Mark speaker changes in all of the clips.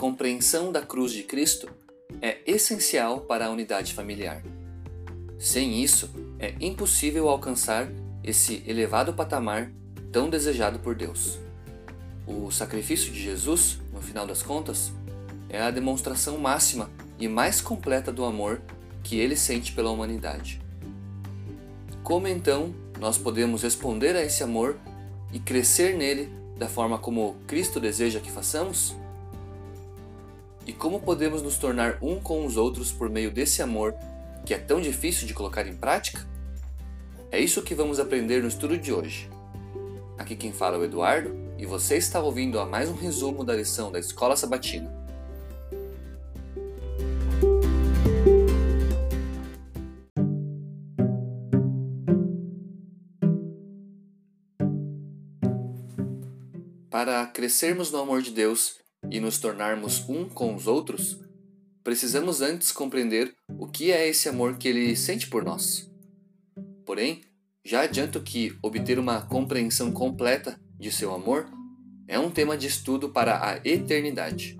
Speaker 1: compreensão da cruz de Cristo é essencial para a unidade familiar. Sem isso, é impossível alcançar esse elevado patamar tão desejado por Deus. O sacrifício de Jesus, no final das contas, é a demonstração máxima e mais completa do amor que ele sente pela humanidade. Como então nós podemos responder a esse amor e crescer nele da forma como Cristo deseja que façamos? E como podemos nos tornar um com os outros por meio desse amor que é tão difícil de colocar em prática? É isso que vamos aprender no estudo de hoje. Aqui quem fala é o Eduardo e você está ouvindo a mais um resumo da lição da Escola Sabatina. Para crescermos no amor de Deus e nos tornarmos um com os outros, precisamos antes compreender o que é esse amor que ele sente por nós. Porém, já adianto que obter uma compreensão completa de seu amor é um tema de estudo para a eternidade.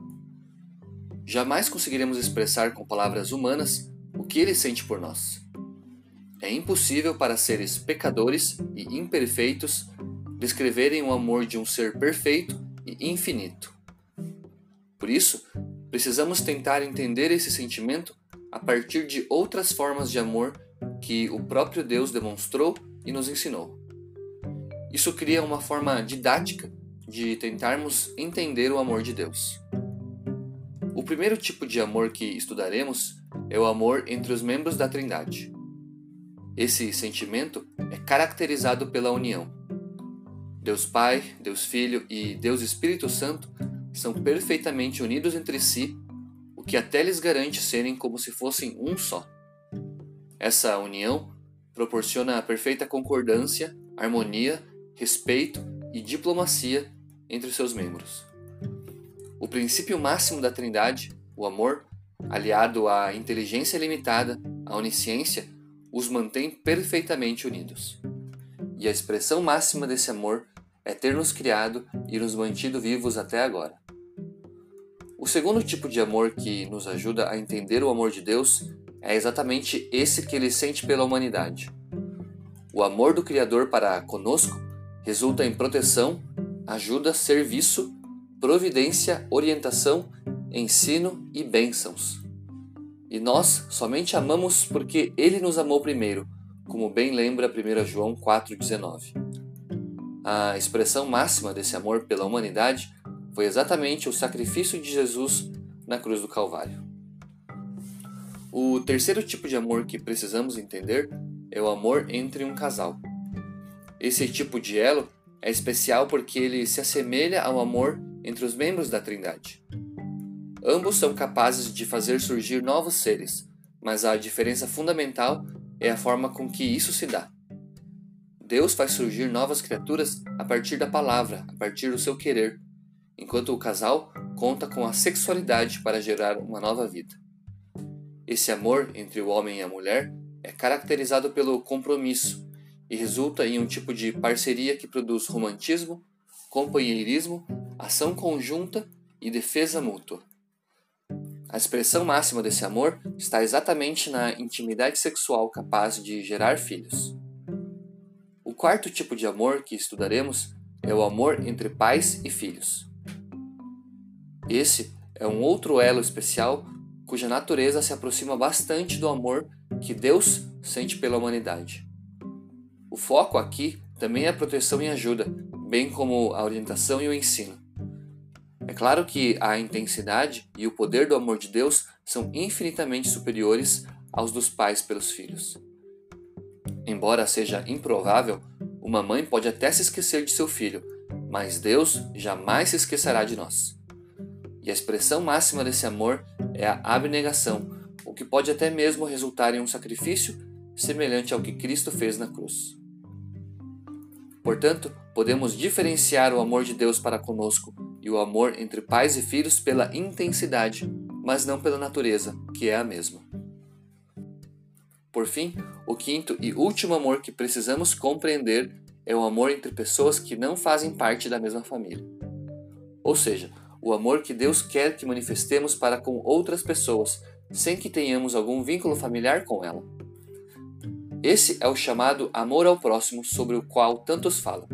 Speaker 1: Jamais conseguiremos expressar com palavras humanas o que ele sente por nós. É impossível para seres pecadores e imperfeitos descreverem o amor de um ser perfeito e infinito. Por isso, precisamos tentar entender esse sentimento a partir de outras formas de amor que o próprio Deus demonstrou e nos ensinou. Isso cria uma forma didática de tentarmos entender o amor de Deus. O primeiro tipo de amor que estudaremos é o amor entre os membros da Trindade. Esse sentimento é caracterizado pela união Deus Pai, Deus Filho e Deus Espírito Santo são perfeitamente unidos entre si, o que até lhes garante serem como se fossem um só. Essa união proporciona a perfeita concordância, harmonia, respeito e diplomacia entre seus membros. O princípio máximo da Trindade, o amor, aliado à inteligência limitada, à onisciência, os mantém perfeitamente unidos. E a expressão máxima desse amor é ter nos criado e nos mantido vivos até agora. O segundo tipo de amor que nos ajuda a entender o amor de Deus é exatamente esse que ele sente pela humanidade. O amor do Criador para conosco resulta em proteção, ajuda, serviço, providência, orientação, ensino e bênçãos. E nós somente amamos porque ele nos amou primeiro, como bem lembra 1 João 4,19. A expressão máxima desse amor pela humanidade foi exatamente o sacrifício de Jesus na cruz do Calvário. O terceiro tipo de amor que precisamos entender é o amor entre um casal. Esse tipo de elo é especial porque ele se assemelha ao amor entre os membros da Trindade. Ambos são capazes de fazer surgir novos seres, mas a diferença fundamental é a forma com que isso se dá. Deus faz surgir novas criaturas a partir da palavra, a partir do seu querer, enquanto o casal conta com a sexualidade para gerar uma nova vida. Esse amor entre o homem e a mulher é caracterizado pelo compromisso e resulta em um tipo de parceria que produz romantismo, companheirismo, ação conjunta e defesa mútua. A expressão máxima desse amor está exatamente na intimidade sexual capaz de gerar filhos. O quarto tipo de amor que estudaremos é o amor entre pais e filhos. Esse é um outro elo especial cuja natureza se aproxima bastante do amor que Deus sente pela humanidade. O foco aqui também é a proteção e ajuda, bem como a orientação e o ensino. É claro que a intensidade e o poder do amor de Deus são infinitamente superiores aos dos pais pelos filhos. Embora seja improvável, uma mãe pode até se esquecer de seu filho, mas Deus jamais se esquecerá de nós. E a expressão máxima desse amor é a abnegação, o que pode até mesmo resultar em um sacrifício semelhante ao que Cristo fez na cruz. Portanto, podemos diferenciar o amor de Deus para conosco e o amor entre pais e filhos pela intensidade, mas não pela natureza, que é a mesma. Por fim, o quinto e último amor que precisamos compreender é o amor entre pessoas que não fazem parte da mesma família. Ou seja, o amor que Deus quer que manifestemos para com outras pessoas, sem que tenhamos algum vínculo familiar com ela. Esse é o chamado amor ao próximo sobre o qual tantos falam.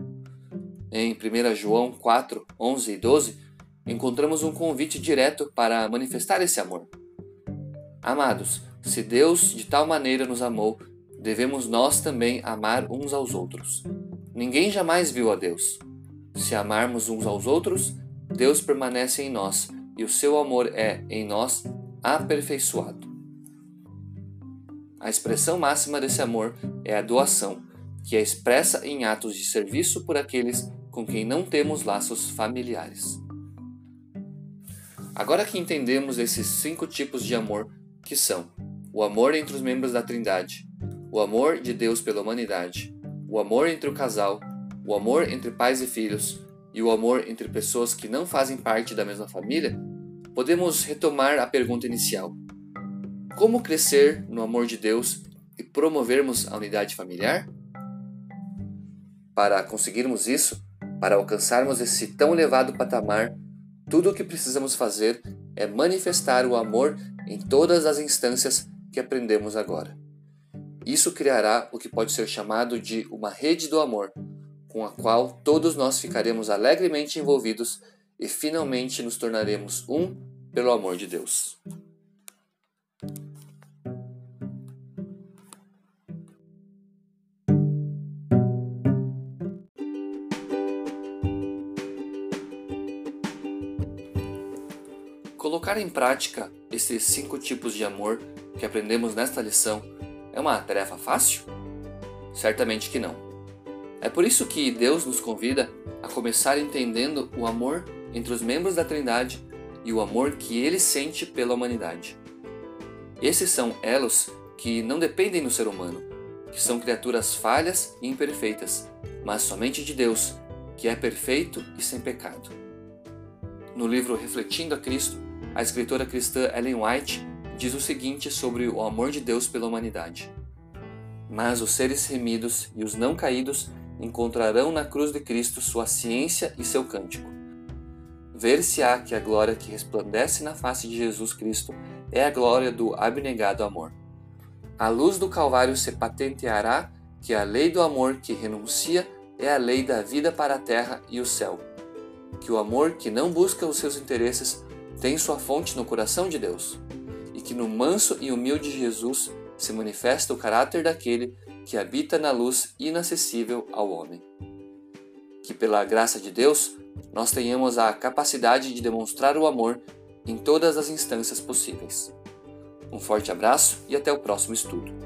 Speaker 1: Em 1 João 4, 11 e 12, encontramos um convite direto para manifestar esse amor. Amados, se Deus de tal maneira nos amou, devemos nós também amar uns aos outros. Ninguém jamais viu a Deus. Se amarmos uns aos outros, Deus permanece em nós e o seu amor é, em nós, aperfeiçoado. A expressão máxima desse amor é a doação, que é expressa em atos de serviço por aqueles com quem não temos laços familiares. Agora que entendemos esses cinco tipos de amor, que são o amor entre os membros da Trindade, o amor de Deus pela humanidade, o amor entre o casal, o amor entre pais e filhos e o amor entre pessoas que não fazem parte da mesma família, podemos retomar a pergunta inicial: Como crescer no amor de Deus e promovermos a unidade familiar? Para conseguirmos isso, para alcançarmos esse tão elevado patamar, tudo o que precisamos fazer é manifestar o amor em todas as instâncias que aprendemos agora. Isso criará o que pode ser chamado de uma rede do amor, com a qual todos nós ficaremos alegremente envolvidos e finalmente nos tornaremos um pelo amor de Deus. Colocar em prática esses cinco tipos de amor que aprendemos nesta lição é uma tarefa fácil? Certamente que não. É por isso que Deus nos convida a começar entendendo o amor entre os membros da Trindade e o amor que ele sente pela humanidade. Esses são elos que não dependem do ser humano, que são criaturas falhas e imperfeitas, mas somente de Deus, que é perfeito e sem pecado. No livro Refletindo a Cristo, a escritora cristã Ellen White diz o seguinte sobre o amor de Deus pela humanidade. Mas os seres remidos e os não caídos encontrarão na cruz de Cristo sua ciência e seu cântico. Ver-se-á que a glória que resplandece na face de Jesus Cristo é a glória do abnegado amor. A luz do Calvário se patenteará que a lei do amor que renuncia é a lei da vida para a terra e o céu. Que o amor que não busca os seus interesses tem sua fonte no coração de Deus que no manso e humilde Jesus se manifesta o caráter daquele que habita na luz inacessível ao homem. Que pela graça de Deus nós tenhamos a capacidade de demonstrar o amor em todas as instâncias possíveis. Um forte abraço e até o próximo estudo.